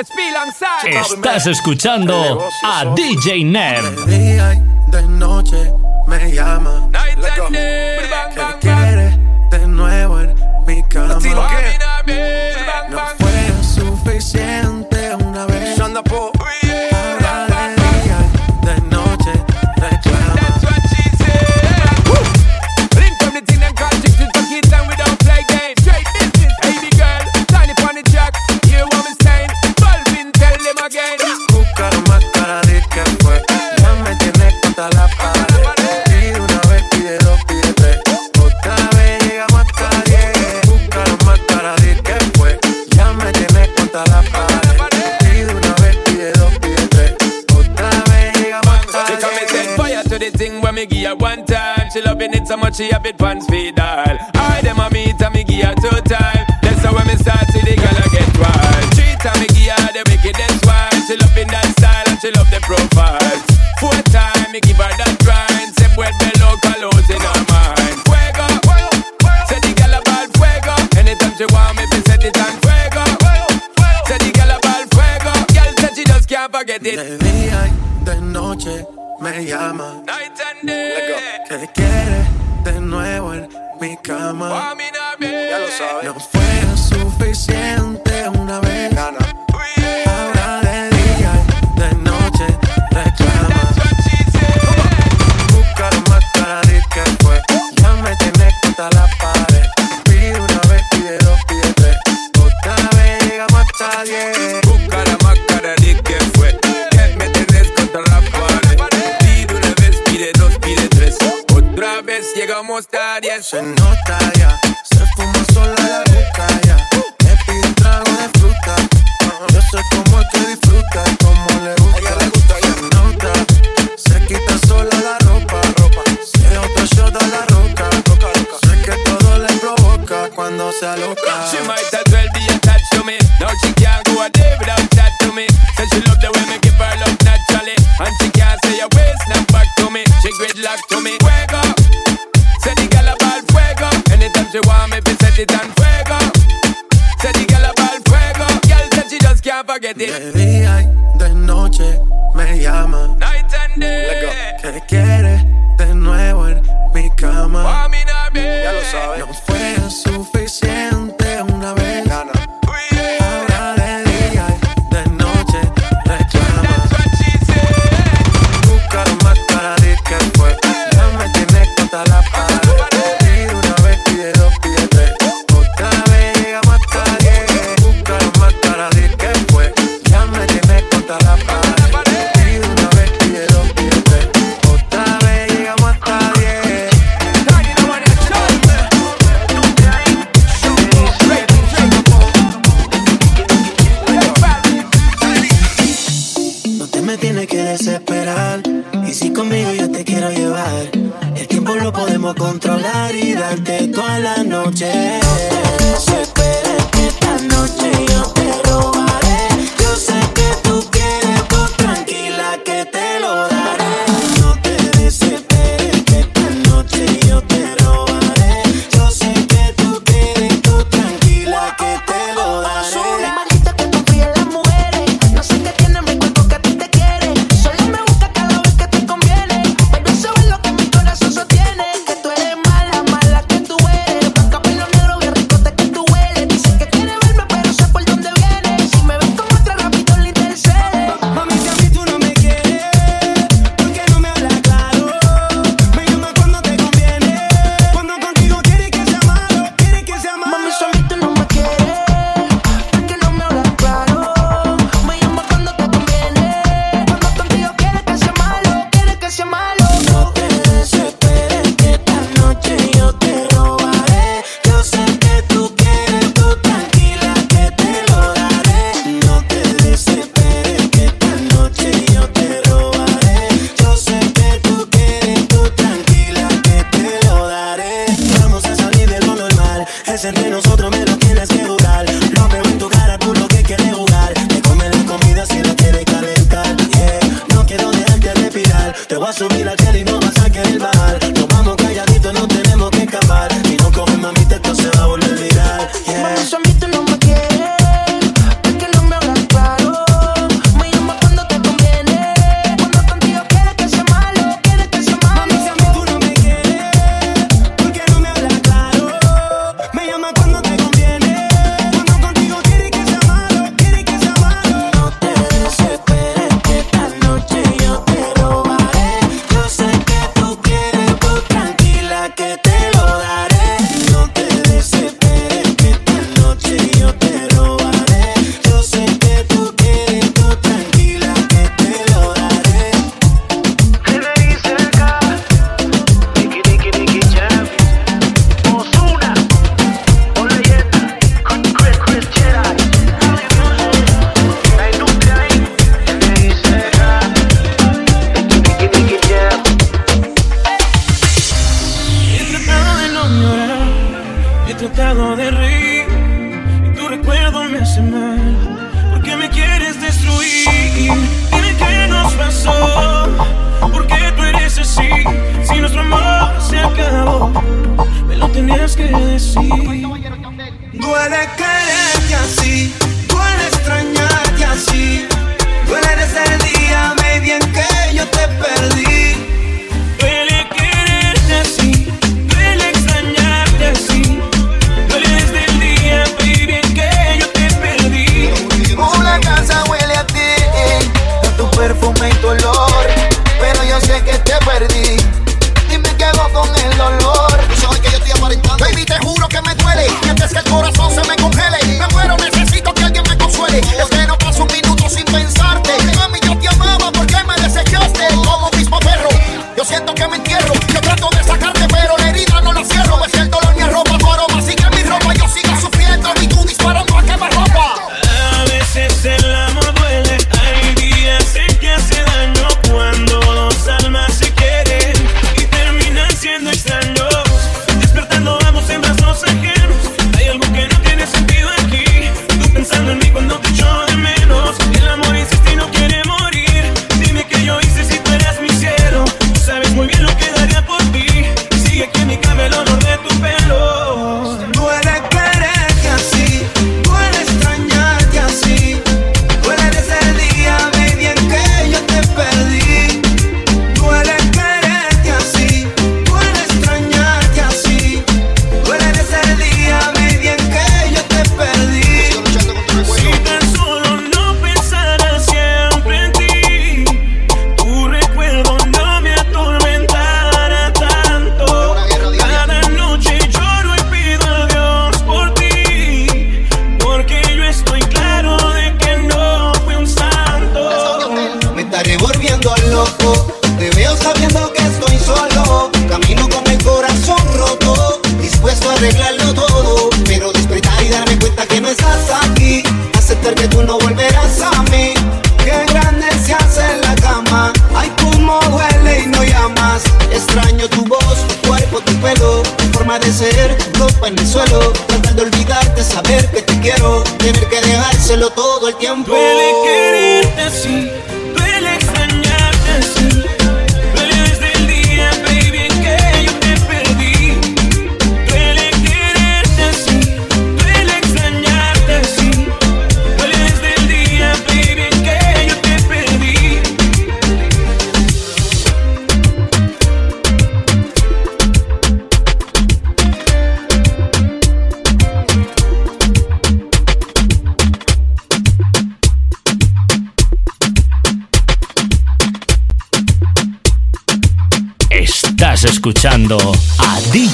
Estás escuchando a DJ Nev. Noche me llama. Quiere de nuevo? No fue suficiente una vez. give her one time. She loving it so much she have it pants feed all. I dem a meet and me give her two time. That's how when me start see the girl I get wild. Three time me give her the wickedest one. She loving that style and she love the profile. Four time me give her that grind. Se vuelve loca, lose in her mind. Fuego, say the girl about fuego. Anytime she want me, be set it on fuego. Say the girl about fuego. Girl said she just can't forget it. De día y de noche me llama. Que quiere de nuevo en mi cama. Ya lo sabes. No fue suficiente una vez. llegamos tarde, se nota ya. Se fuma sola la Let go. tiempo.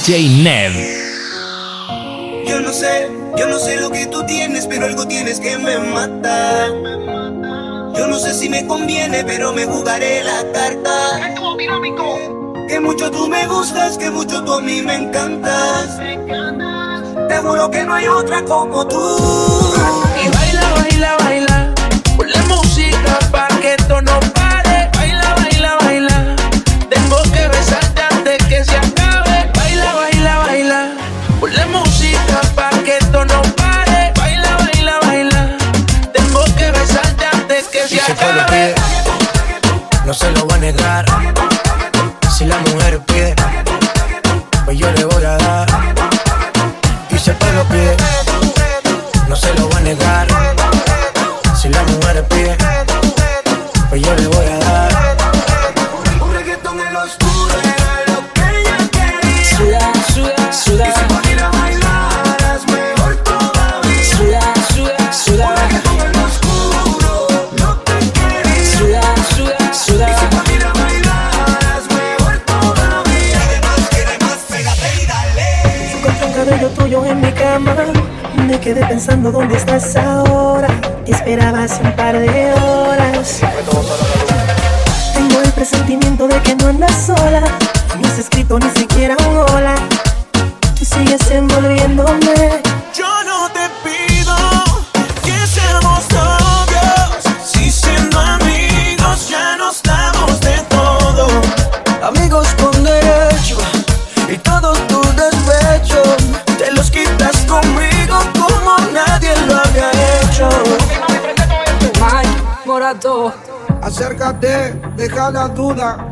DJ Ned. Yo no sé, yo no sé lo que tú tienes, pero algo tienes que me mata. Yo no sé si me conviene, pero me jugaré la carta. Que mucho tú me gustas, que mucho tú a mí me encantas. Te juro que no hay otra como tú. Y baila, baila, baila. Pon la música pa' que esto no pare. no se lo va a negar.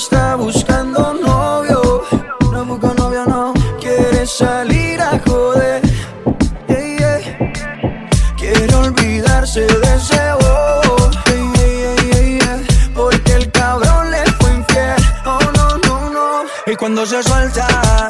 Está buscando novio, no busca novio, no. Quiere salir a joder, yeah. Quiere olvidarse de ese bobo. Porque el cabrón le fue infiel, oh no, no, no. Y cuando se suelta,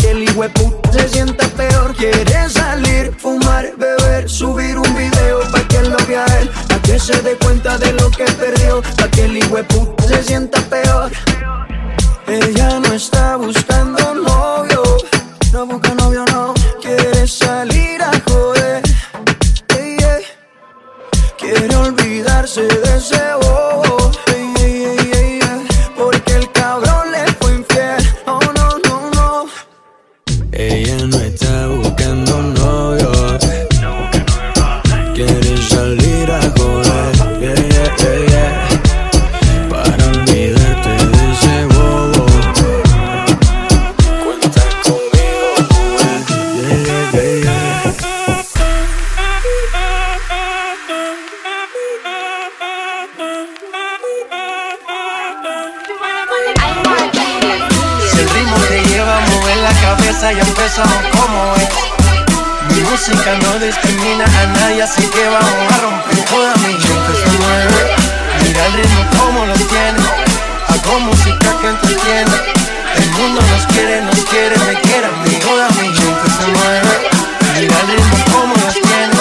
hijueputa se sienta peor. Quiere salir, fumar, beber, subir un video pa' que lo vea él, pa' que se dé cuenta de lo que perdió, pa' que el hijueputa se sienta peor. Ella no está buscando novio, ya empezamos como es. Mi música no discrimina a nadie, así que vamos a romper. Toda mi gente se mueve. Mira el ritmo como lo tiene. Hago música que entretiene. El mundo nos quiere, nos quiere, me quiere a. Toda mi. Mira el ritmo como lo tiene.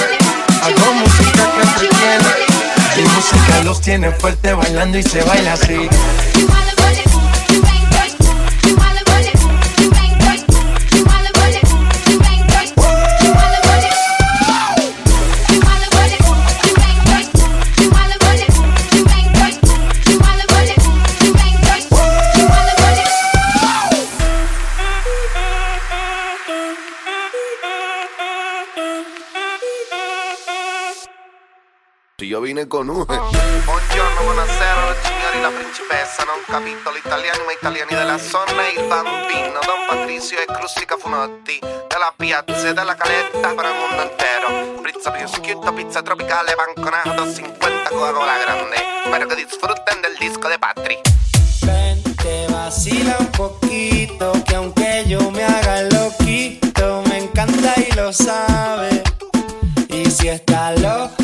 Hago música que entretiene. Mi música los tiene fuerte bailando y se baila así. Vine con un Buongiorno, buonasera, signori, la principessa Non capitolo italiani ma italiani della zona Il bambino, Don Patricio e Crustica Funotti Della piazza e della caletta per il mondo intero Pizza prosciutto, pizza tropicale, banconato 50 Coca-Cola grande. Espero que disfruten del disco de Patri. Ven, te vacila un poquito, que aunque yo me haga loquito, me encanta y lo sabe. Y si está loca,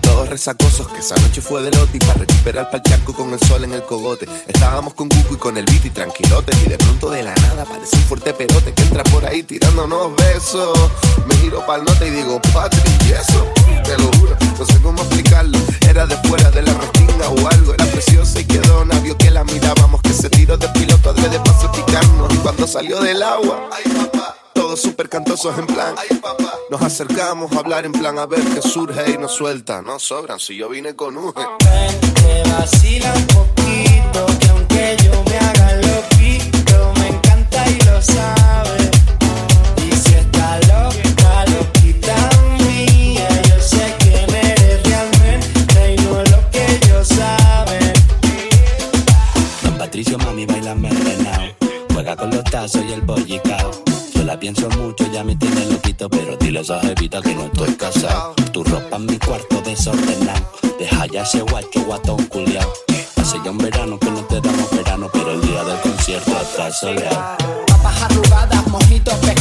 Todos resacosos que esa noche fue de lote Y para recuperar pa'l charco con el sol en el cogote. Estábamos con Cucu y con el beat y tranquilotes Y de pronto de la nada aparece un fuerte pelote Que entra por ahí tirándonos besos. Me giro pa'l nota y digo, Patrick, ¿y eso? Te lo juro, no sé cómo explicarlo. Era de fuera de la restinga o algo Era preciosa y quedó navio que la mirábamos Que se tiró de piloto adrede para salpicarnos Y cuando salió del agua, ay papá todos súper cantosos en plan. Nos acercamos a hablar en plan a ver qué surge y nos suelta. No sobran si yo vine con un. Te vacila un poquito, esa jevita que no estoy casado. Tu ropa en mi cuarto desordenado. Deja ya ese guacho guatón culiao. Hace ya un verano que no te damos verano, pero el día del concierto está soleado. Papas arrugadas, mojitos, pescado.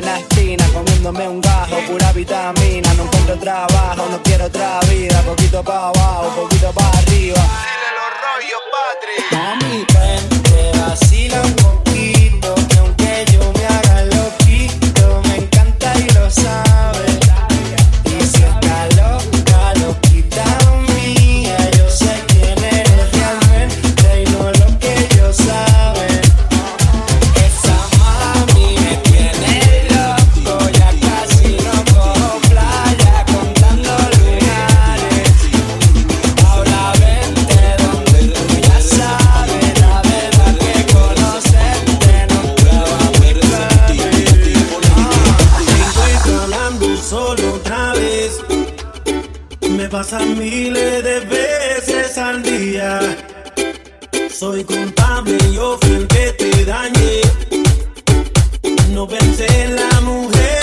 Buena espina, comiéndome un gajo, pura vitamina, no encuentro trabajo, no quiero otra vida, poquito pa' abajo, poquito pa' arriba. Me pasan miles de veces al día. Soy culpable, yo fui el que te dañé. No pensé en la mujer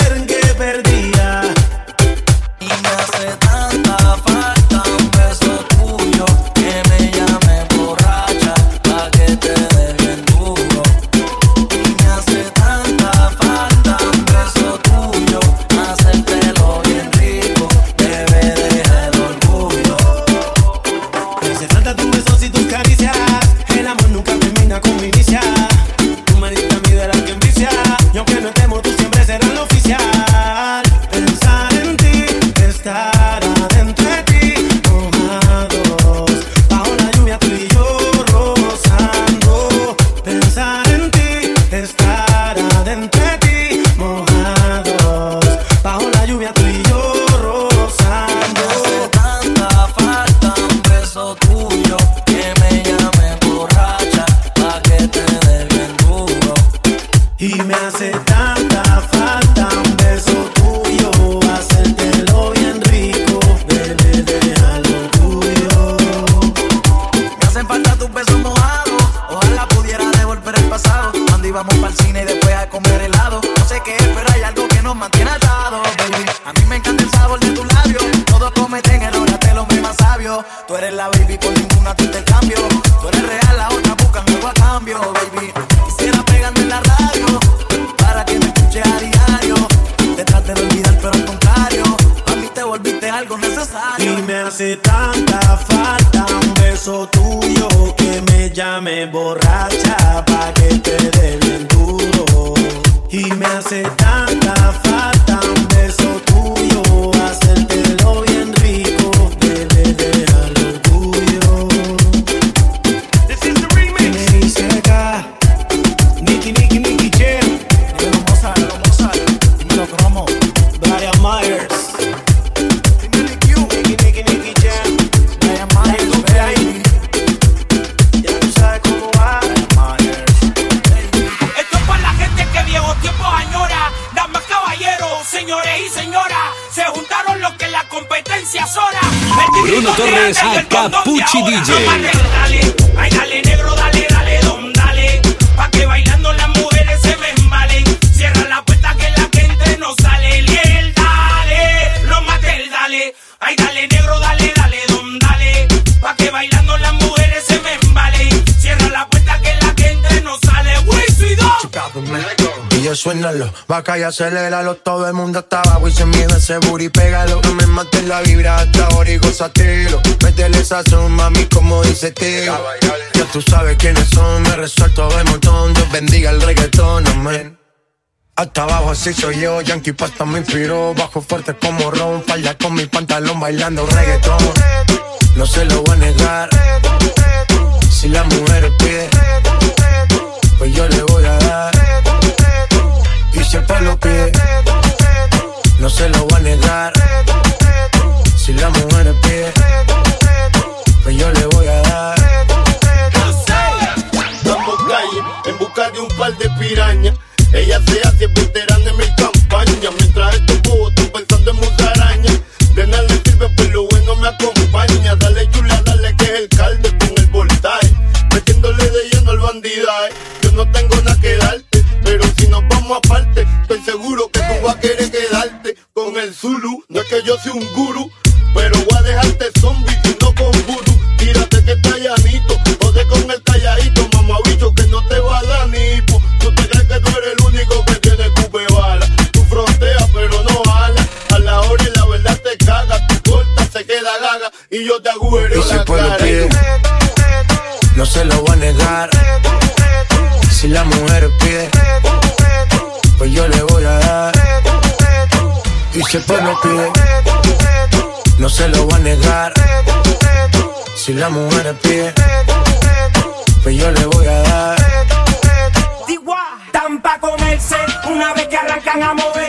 aceléralo. Todo el mundo está abajo y se miedo ese booty, pégalo. No me mates la vibra hasta ahora y gozatelo. Métele sazón, mami, como dice tío. Ya tú sabes quiénes son, me resuelto de montón. Dios bendiga el reggaetón, amén. Hasta abajo así soy yo, Yankee Pasta me inspiró Bajo fuerte como Ron, falda con mi pantalón bailando reggaetón No se lo voy a negar Si la mujer pide, pues yo le voy a dar y sepa lo que No se lo voy a negar. Si la mujer pide Pues yo le voy a dar. Estamos calle en busca de un par de pirañas. Ella se hace veterana de mi Estoy seguro que tú vas a querer quedarte con el Zulu. No es que yo sea un guru, noche pues pide, no se lo voy a negar. Si la mujer pide, pues yo le voy a dar. Ah, Tan pa' comerse una vez que arrancan a mover.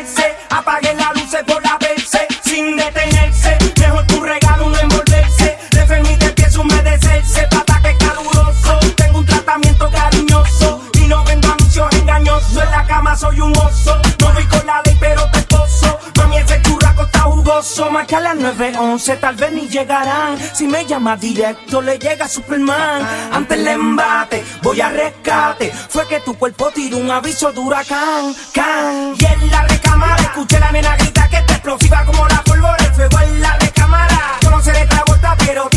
911 tal vez ni llegarán. Si me llama directo, le llega Superman. Ante el embate, voy a rescate. Fue que tu cuerpo tiró un aviso de huracán. Can. Y en la recámara, escuché la nena grita que está explosiva como la pólvora. El fuego en la recámara. Yo no sé de pero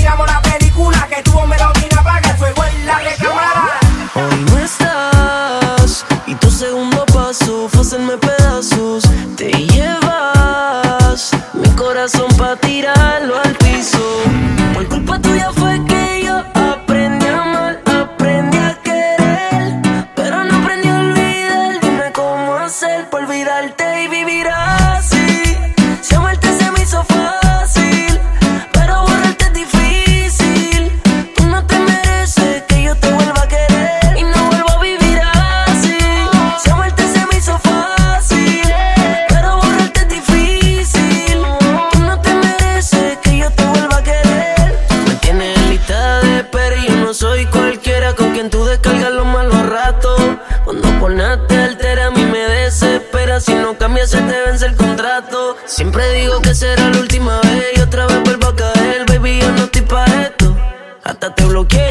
te bloqueé.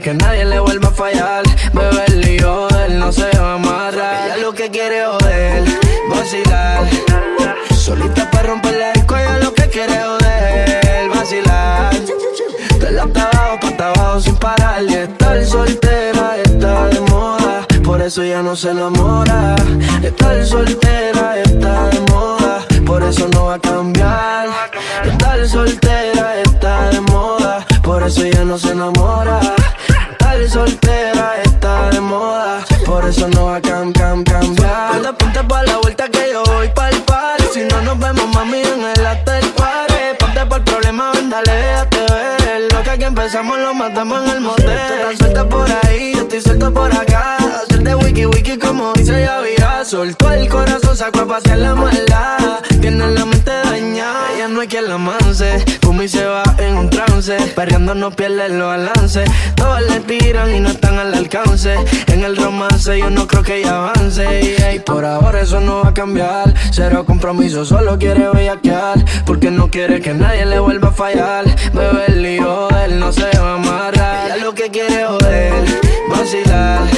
que nadie que aquí empezamos lo matamos en el motel. Tú estás suelta por ahí, yo estoy suelto por acá de wiki wiki como dice Yavira. Soltó el corazón, sacó a pasear la maldad. Tiene la mente dañada, ya no hay quien la amance. Fuma y se va en un trance. Perreando no pierde el balance Todas le tiran y no están al alcance. En el romance yo no creo que ella avance. Y por ahora eso no va a cambiar. Cero compromiso, solo quiere bellaquear. Porque no quiere que nadie le vuelva a fallar. Bebe el lío, él no se va a amarrar. Ella lo que quiere joder, vacilar.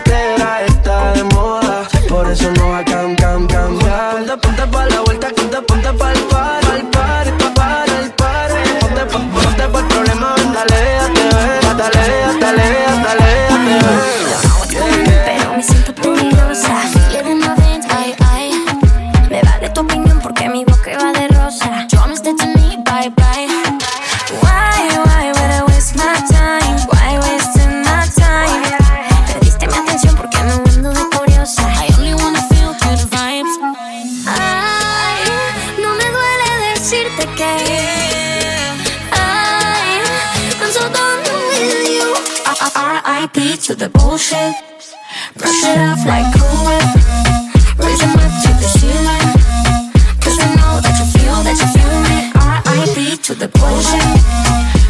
to the bullshit. Brush it off like cool whip. Raise them up to the ceiling. Cause I know that you feel that you feel me. R.I.P. to the bullshit.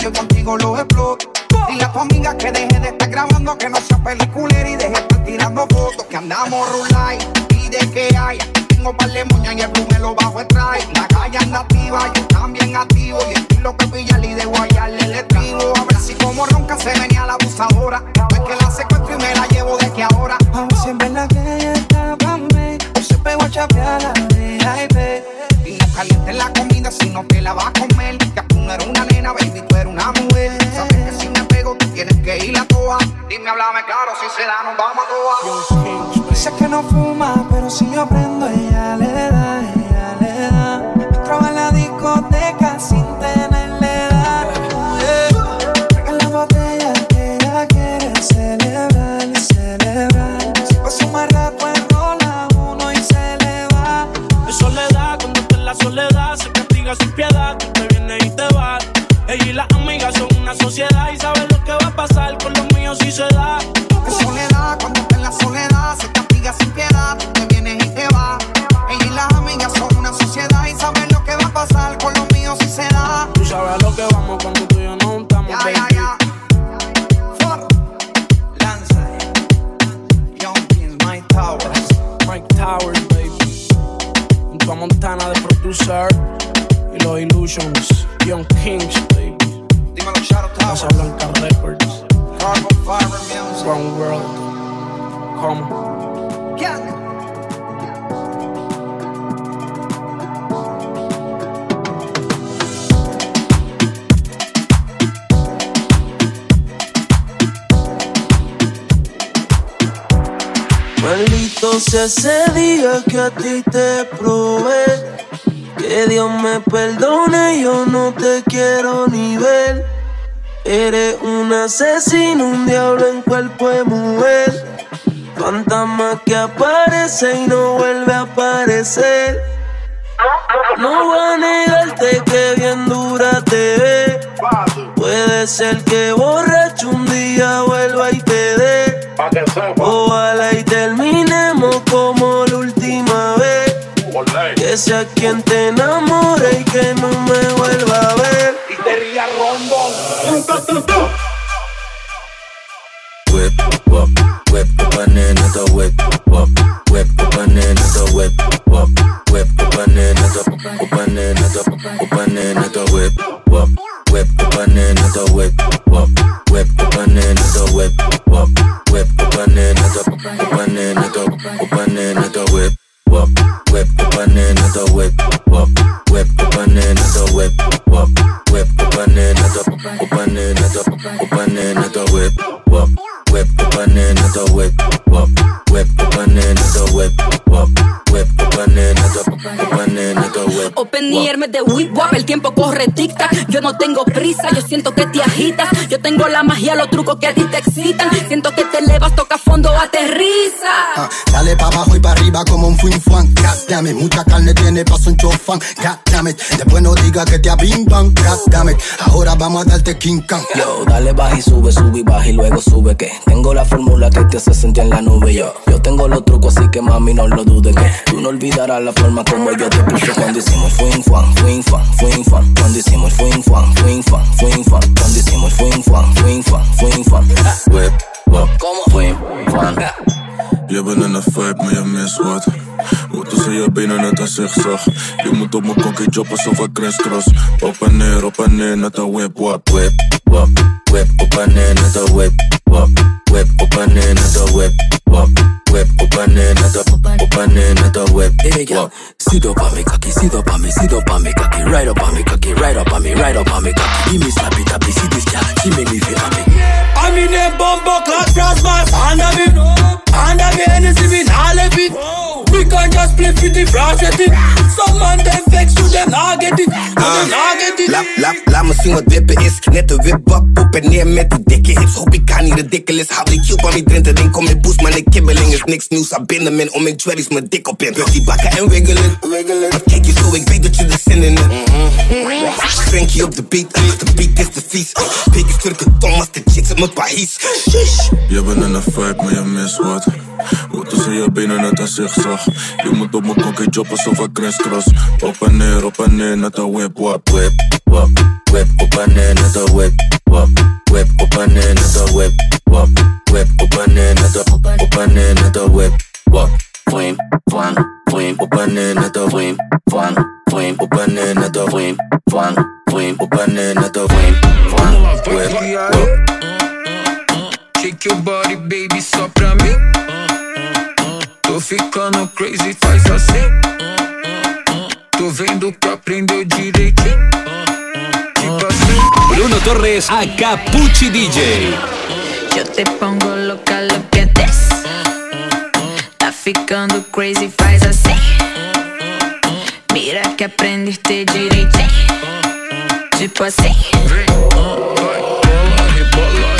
yo contigo lo exploto. y a tu que deje de estar grabando, que no sea peliculera y deje de estar tirando fotos. Que andamos rulay y de que haya. Tengo par de moña y el plumelo bajo el. La calle anda activa, yo también activo. Y estilo que pillar y de guayarle el estribo. A ver si como ronca se venía la abusadora. Es que la secuestro y me la llevo de que ahora. Aún siempre la que ella estaba, me. Yo siempre voy a chapear la de Y no caliente la que si no la vas a comer. Ya tú no eres una nena, baby, tú eres una mujer. Sabes que si me pego, tú tienes que ir a toa. Dime, háblame claro, si se da, nos vamos a toa. Dice que no fuma, pero si yo prendo, ella le da, ella le da. En la discoteca sin tener Productions, John Kingsley, Casa Blanca Records, Carbon Fiber Music, One World, Come. Yeah. Ese día que a ti te que Dios me perdone, yo no te quiero ni ver. Eres un asesino, un diablo en cuerpo de mujer. Fantasma que aparece y no vuelve a aparecer. No voy a negarte que bien dura te ve. Puede ser que borracho un día vuelva y te dé. Ojalá y terminemos como. Que sea quien te enamore y que no me vuelva a ver. Y te ría rondo. Whip, wop, whip, banana the whip, wop, whip, banana the whip, wop, whip, banana the banana the banana the whip, wop, whip, banana the whip, wop, whip, banana the whip, wop, whip, banana the banana the banana the whip, wop, whip, banana banana the whip, wop, whip, banana the banana the banana the whip, wop. Whip the banana the whip, wop. Whip the banana the whip, wop. Open the air, de whip wap, el tiempo corre tic tac. Yo no tengo prisa, yo siento que te agitas. Yo tengo la magia, los trucos que a ti te excitan. Siento que te elevas, toca fondo, aterriza. Ah, dale pa' abajo y pa' arriba como un fin fan. God damn it, mucha carne tiene paso un chofán. God damn it, después no diga que te abimban. God damn it, ahora vamos a darte King Kong. Yo, dale baja y sube, sube y baja y luego sube que tengo la fórmula que te hace sentir en la nube. Yo, yo tengo los trucos así que mami no lo dudes que tú no olvidarás la forma como yo te puse cuando hicimos fuin fan, fuin fan, fuin fan. Cuando hicimos fuin fan, fuin fan, fuin fan. Cuando hicimos fuin fan, fuin fan, fuin fan. Whip, wop, fuin fan. Je bent in een vibe, maar je mist wat. Hoe er, tussen je benen net een zigzag. Je moet op mijn kokkie job alsof ik crisscross. Op en neer, op en neer, net een whip, wap. Whip, wop, whip, op en neer, net een whip, wop. Whip, op en neer, net een whip, wop. Whip, op en neer, net een, op en neer, net een whip, girl, sit up on me cocky, sit up on me, sit up on me cocky, right up on me cocky, right up on me, right up on me cocky. Give me snappy tappy, see this girl, she make me feel happy. In a bumper class, cross my under me. Under me, anything me, all of it. We can just play for the flash at it. Some man them vex to them, not get it. No, them not get it. Laat, laat, laat me zien wat wippen is. Net de wip up, op en neer met die dikke hips. Hoop ik kan niet ridiculous. Hou die cube aan die drinten, ding kom in boost, maar de kibbeling is niks nieuws. I binnen men om mijn twerries mijn dik op in. Die bakken en wiggelen. Maar kijk je zo, ik weet dat je er zin in hebt. Frankie op de beat, de beat is de vies. Pik is turken tom als de chicks op mijn país. Je bent in een vibe, maar je mist wat. Hoe er tussen je benen net een zigzag. Je moet op mijn kokkie job alsof ik crisscross. Op en neer, op en neer, net een whip, wap. Whip, wop, whip, op en neer, net een whip, wop. Whip, op en neer, net een whip, wop. Whip, op en neer, net een, op en neer, net een whip, wop. Fwim, fwan, fwim, op en neer, net een fwim, fwan, fwim, op en neer, net een fwim, fwan, fwim, op en neer, net een fwim, fwan, whip, wop. Shake your body, baby, só pra mim. Tô ficando crazy, faz assim. Tô vendo que aprendeu direitinho. Tipo assim. Bruno Torres a Capucci DJ. Yo te pongo loca, lo que des. Tá ficando crazy, faz assim. Mira que aprendiste direitinho. Tipo assim. Bola,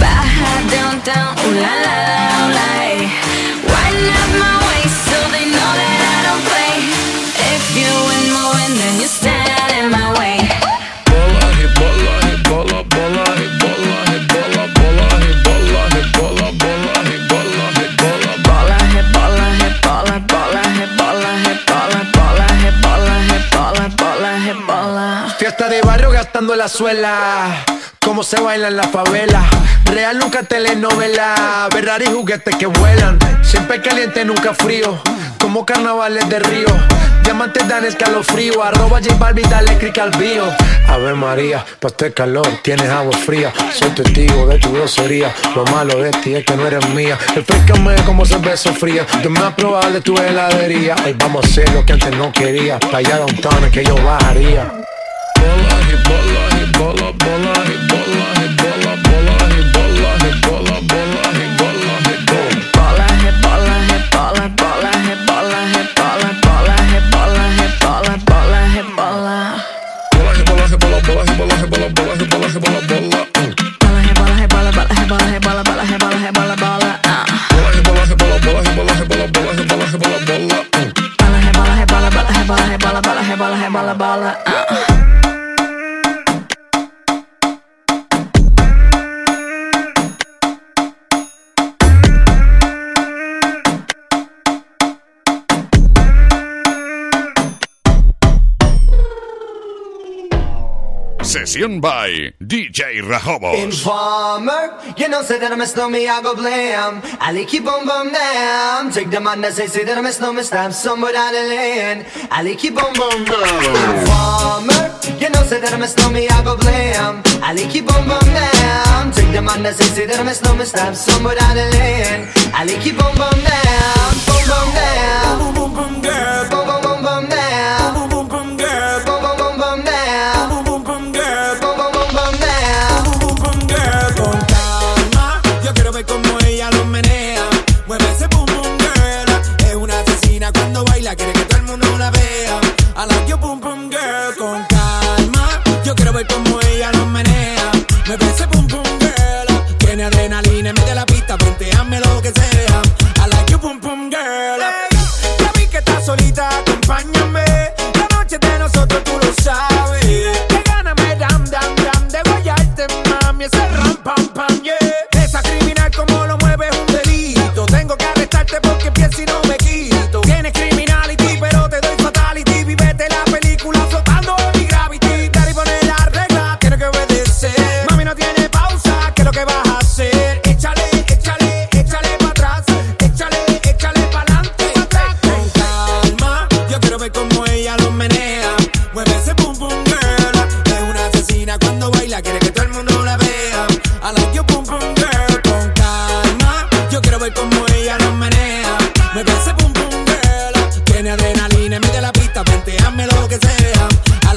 Baja downtown, ooh la la la, ooh like. Up my waist so they know that I don't play. If you win my win, then you stand in my way. Bola, hey, bola, hey, bola, bola, hey, bola, hey, bola, bola, hey, bola, hey, bola, bola, hey, bola, hey, bola. Bola, hey, bola, hey, bola, bola, hey, bola, hey, bola, bola, hey, bola, hey, bola, bola, hey, bola. Fiesta de barrio gastando la suela. Cómo se baila en la favela. Real nunca telenovela. Ferrari juguetes que vuelan. Siempre caliente, nunca frío. Como carnavales de río. Diamantes dan escalofrío. Arroba J Balvin, dale click al bio. Ave María, pa' este calor tienes agua fría. Soy testigo de tu grosería. Lo malo de ti es que no eres mía. Refrescame como cerveza fría. Yo me aprobar de tu heladería. Hoy vamos a hacer lo que antes no quería. Para allá downtown que yo bajaría. Bola bola bola, bola rebola, rebola, bola. Uh. Session by DJ Rajobos. Informer, you know, say that I'm a snowman, I go blame. I like keep on bum down. Take the man that say, say that I'm a snowman, stab somewhere down the lane. I like keep on bum down. Informer, you know, say that I'm a snowman, I go blame. I like keep on bum down. Take the man that say, say that I'm a snowman, stab somewhere down the lane. I like keep on bum down, bum bum down. Boom, boom, boom, girl. Me baisse pour adrenalina, mide la pista, lo que sea. A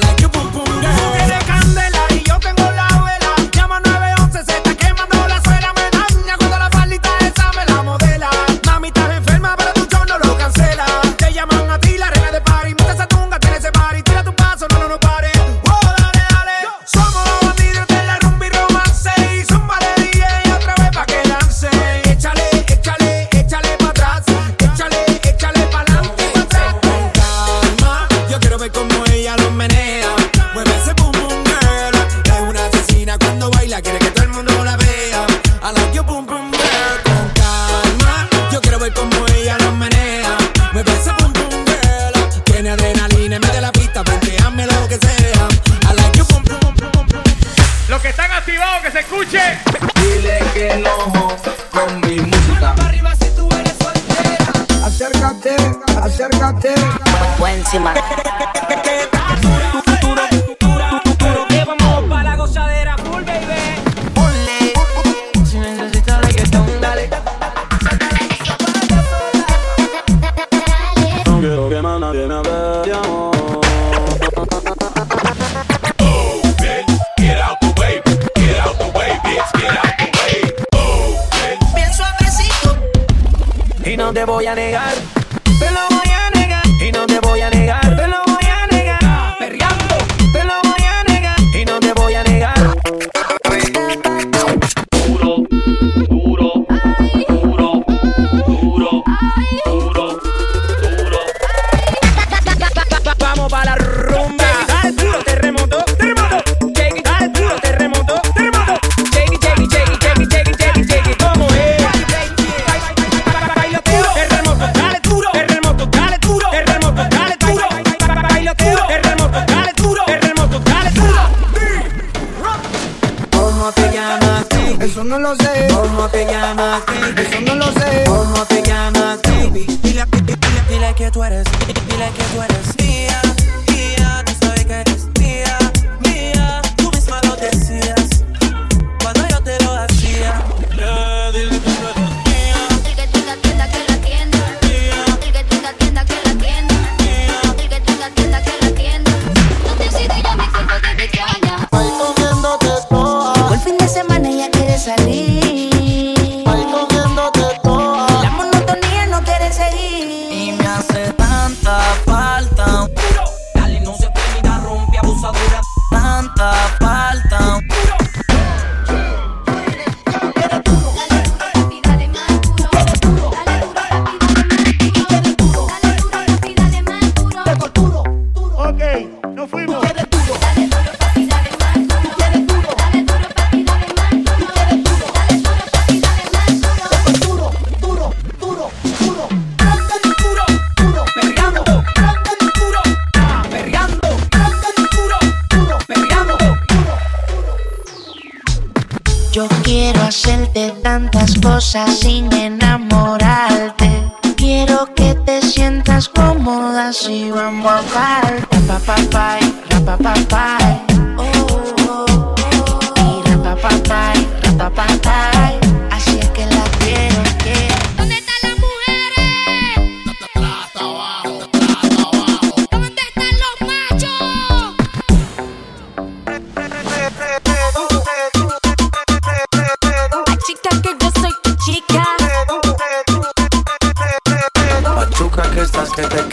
Eso no lo sé.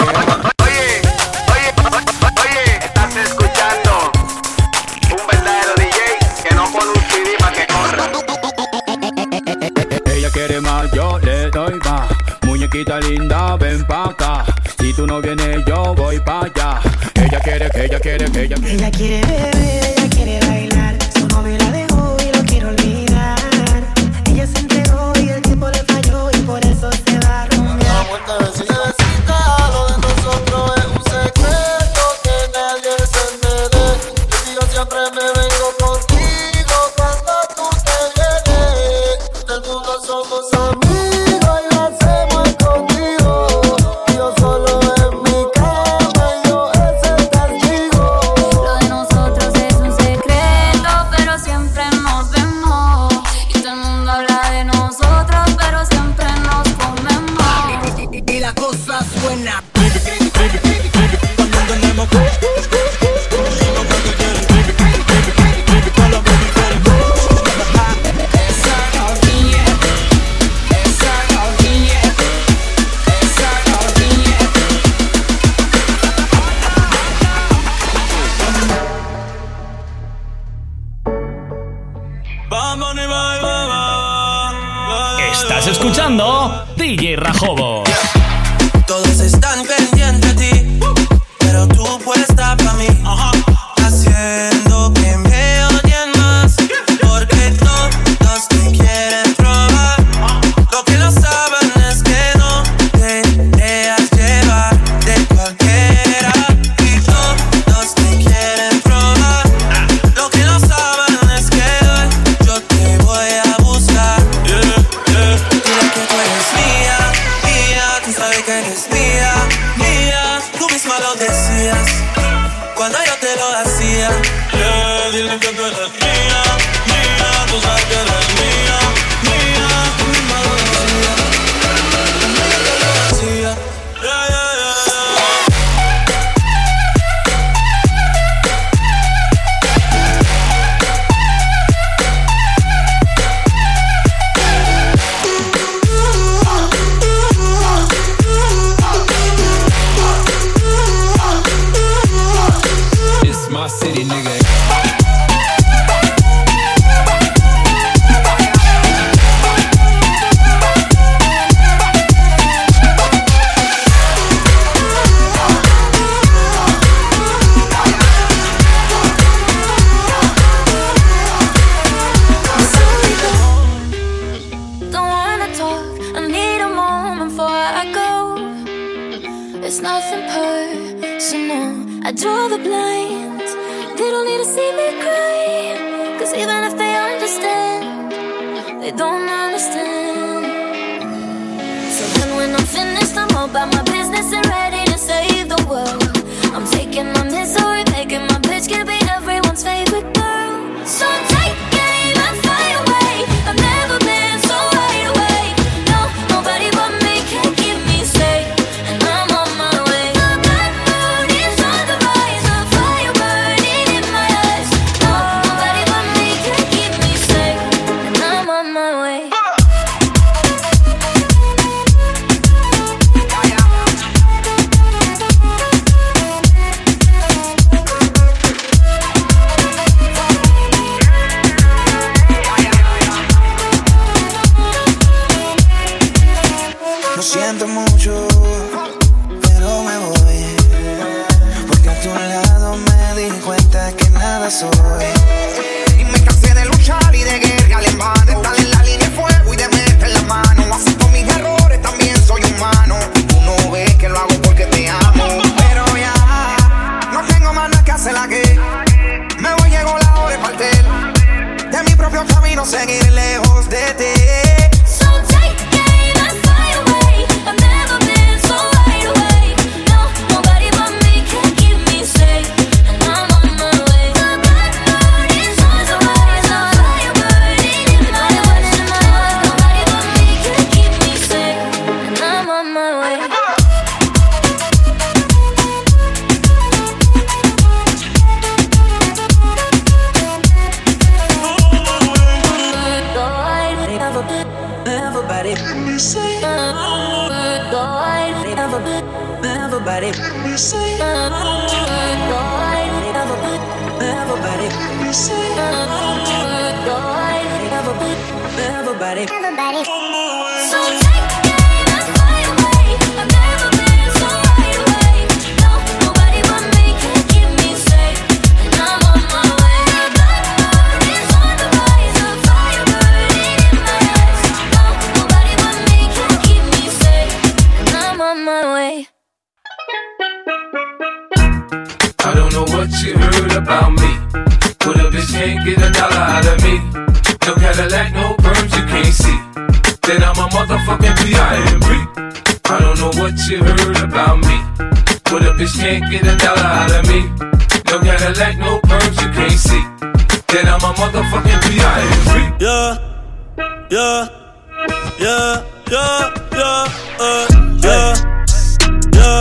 Oye, oye, oye, estás escuchando un verdadero DJ que no pone un CD para que corra. Ella quiere más, yo le doy más. Muñequita linda, ven pa' acá. Si tú no vienes, yo voy pa' allá. Ella quiere, ella quiere, ella quiere. Ella quiere ver. gonna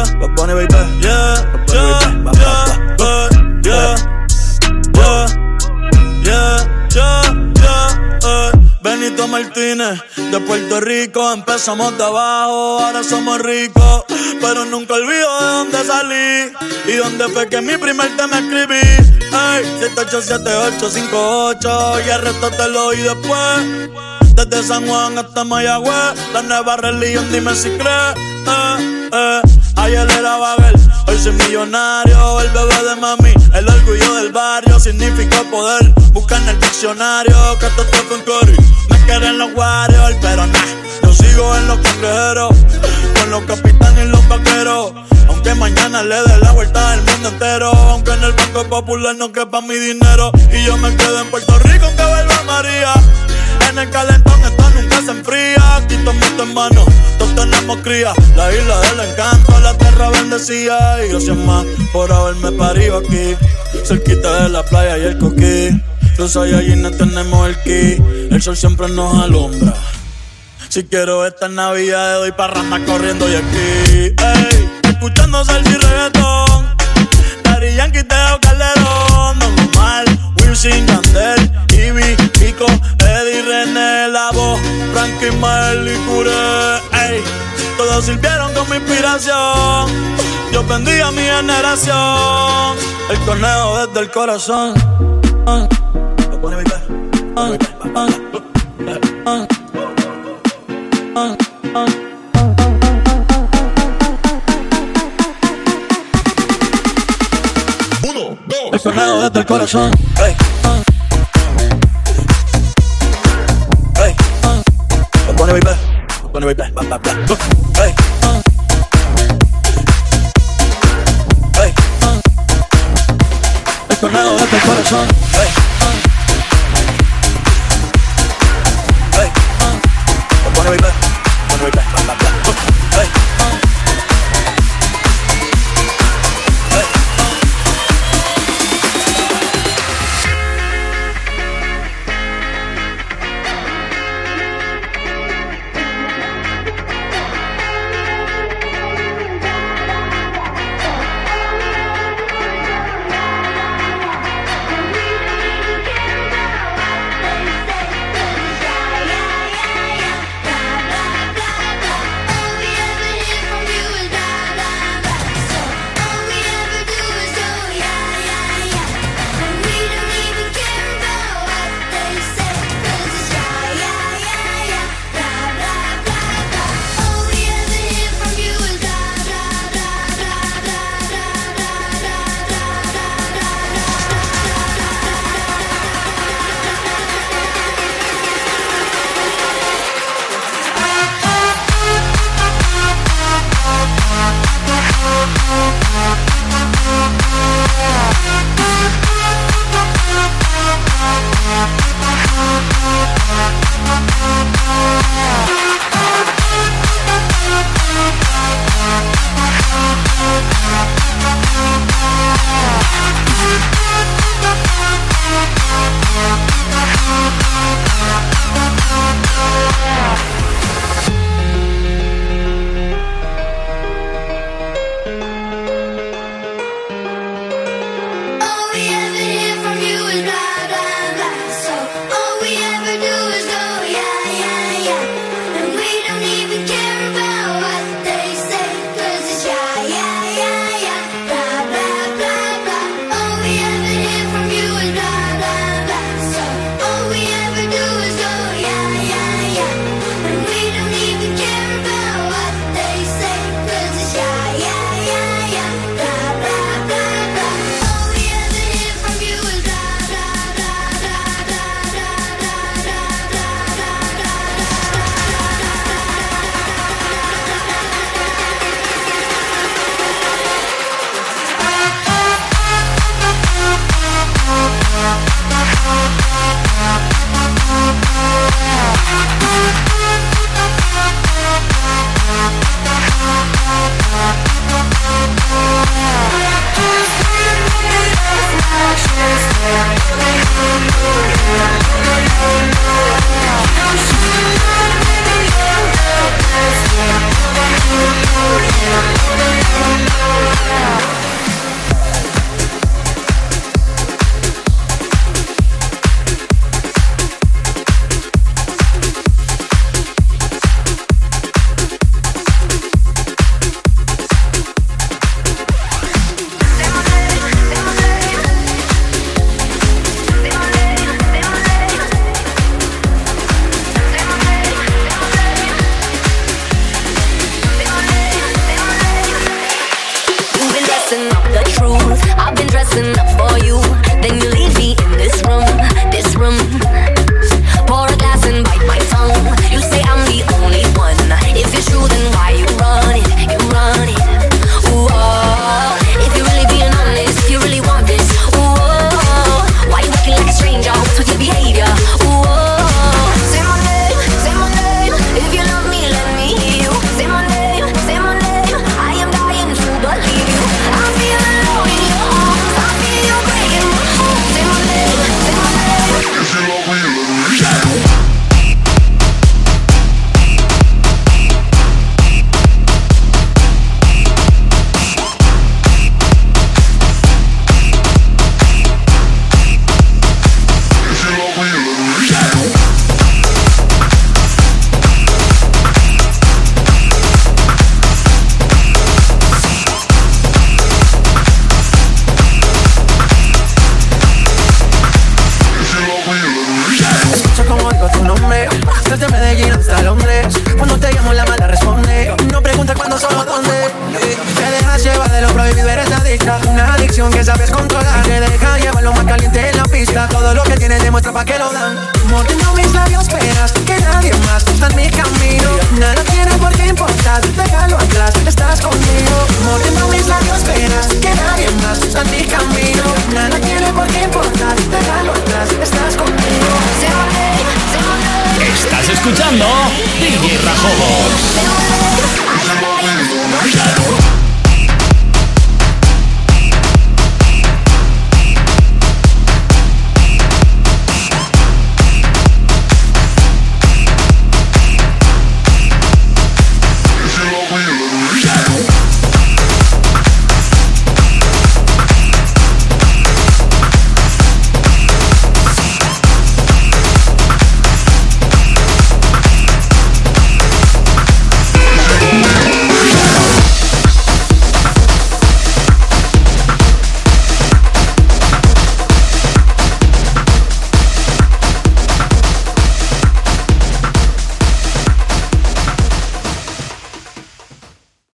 yeah. Bad Bunny, baby. Yeah, yeah, yeah, uh, yeah, yeah, yeah, yeah, yeah, uh. Benito Martínez, de Puerto Rico, empezamos de abajo, ahora somos ricos, pero nunca olvido de dónde salí y dónde fue que mi primer tema escribí. Ey, 787858 y el resto te lo oí después. Desde San Juan hasta Mayagüez, la nueva religión, dime si crees. Eh, eh. Ayer era Babel, hoy soy millonario. El bebé de mami, el orgullo del barrio, significa poder. Busca en el diccionario que esto está con Cory. Me quieren los Warriors, pero nah, yo sigo en los cangrejeros. Con los capitanes y los vaqueros. Aunque mañana le dé la vuelta al mundo entero. Aunque en el Banco Popular no quepa mi dinero. Y yo me quedo en Puerto Rico aunque vuelva María. En el calentón esto nunca se enfría. Aquí tomo tu hermano, todos tenemos cría. La isla del encanto, la tierra bendecida. Y gracias más por haberme parido aquí. Cerquita de la playa y el coquí. Los no tenemos el ki. El sol siempre nos alumbra. Si quiero esta Navidad, doy parranda corriendo y aquí. Ey, escuchando salsa y reggaetón. Daddy Yankee, Teo Calderón. Don Omar, Wilson, Yandel, Ivy, Pico, Eddie, René, La Voz, Frankie, Mael y Curé. Ey, todos sirvieron como inspiración. Yo bendiga a mi generación. El conejo desde el corazón. Uno, dos. El conejo desde el corazón. Ey. Ey. Bad Bunny, baby. Bad Bunny, baby. Bla, bla, bla. Ey. Ey. El conejo desde el corazón.